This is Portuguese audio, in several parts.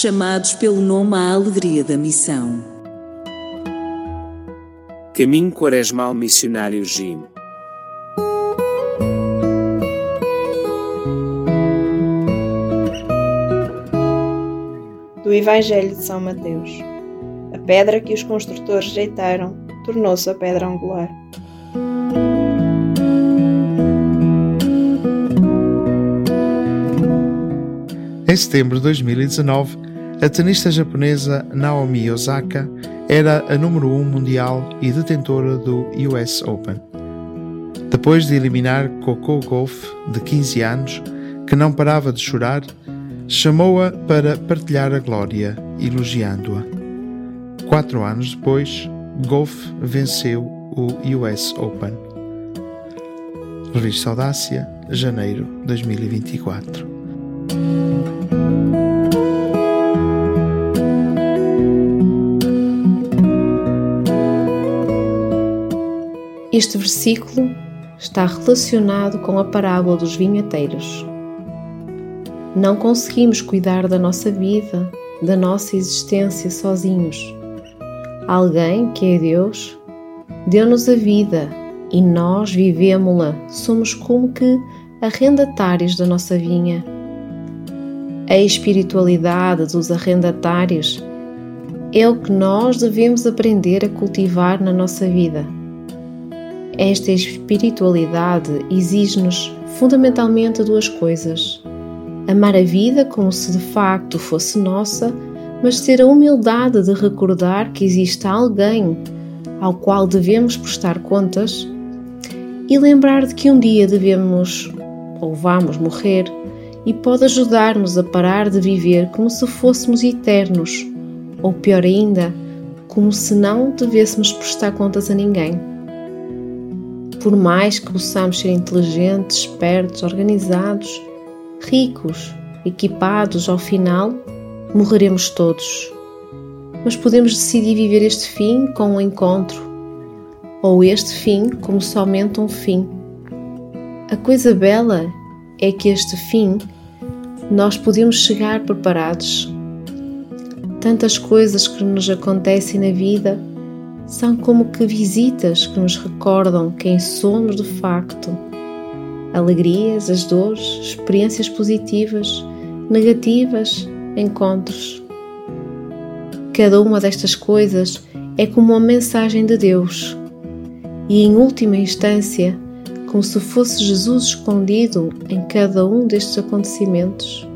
chamados pelo nome à alegria da missão. Caminho Quaresmal Missionário Jim. Do Evangelho de São Mateus. A pedra que os construtores rejeitaram tornou-se a pedra angular. Em setembro de 2019, a tenista japonesa Naomi Osaka era a número 1 um mundial e detentora do US Open. Depois de eliminar Coco Golf, de 15 anos, que não parava de chorar, chamou-a para partilhar a glória, elogiando-a. Quatro anos depois, Golf venceu o US Open. Revista Audácia, janeiro 2024. Este versículo está relacionado com a parábola dos vinheteiros. Não conseguimos cuidar da nossa vida, da nossa existência sozinhos. Alguém, que é Deus, deu-nos a vida e nós vivemos-la. Somos como que arrendatários da nossa vinha. A espiritualidade dos arrendatários é o que nós devemos aprender a cultivar na nossa vida esta espiritualidade exige-nos fundamentalmente duas coisas: amar a vida como se de facto fosse nossa, mas ter a humildade de recordar que existe alguém ao qual devemos prestar contas e lembrar de que um dia devemos ou vamos morrer e pode ajudar-nos a parar de viver como se fôssemos eternos, ou pior ainda, como se não devêssemos prestar contas a ninguém. Por mais que possamos ser inteligentes, espertos, organizados, ricos, equipados, ao final, morreremos todos. Mas podemos decidir viver este fim com um encontro, ou este fim como somente um fim. A coisa bela é que este fim nós podemos chegar preparados. Tantas coisas que nos acontecem na vida são como que visitas que nos recordam quem somos de facto. Alegrias, as dores, experiências positivas, negativas, encontros. Cada uma destas coisas é como uma mensagem de Deus. E em última instância, como se fosse Jesus escondido em cada um destes acontecimentos,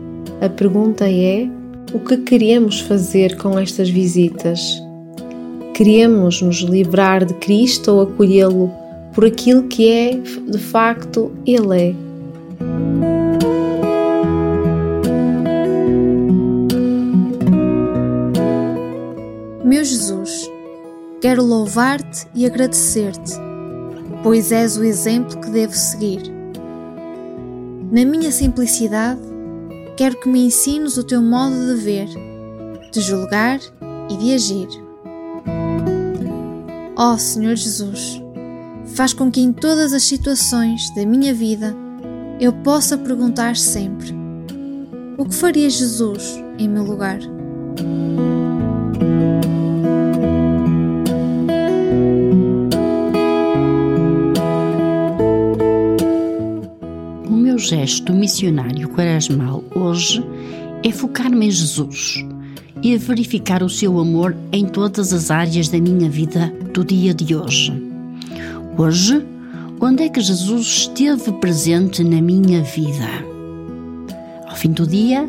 a pergunta é: o que queremos fazer com estas visitas? Queremos nos livrar de Cristo ou acolhê-lo por aquilo que é, de facto, Ele é. Meu Jesus, quero louvar-te e agradecer-te, pois és o exemplo que devo seguir. Na minha simplicidade, quero que me ensines o teu modo de ver, de julgar e de agir. Ó oh, Senhor Jesus, faz com que em todas as situações da minha vida eu possa perguntar sempre: O que faria Jesus em meu lugar? O meu gesto missionário quaresmal hoje é focar-me em Jesus e a verificar o seu amor em todas as áreas da minha vida do dia de hoje. Hoje, onde é que Jesus esteve presente na minha vida? Ao fim do dia,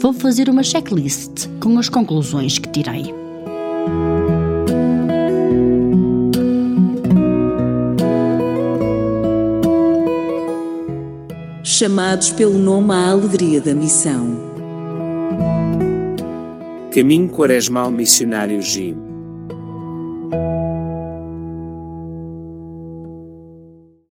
vou fazer uma checklist com as conclusões que tirei. Chamados pelo nome à alegria da missão. Caminho Quaresmal Missionário Jim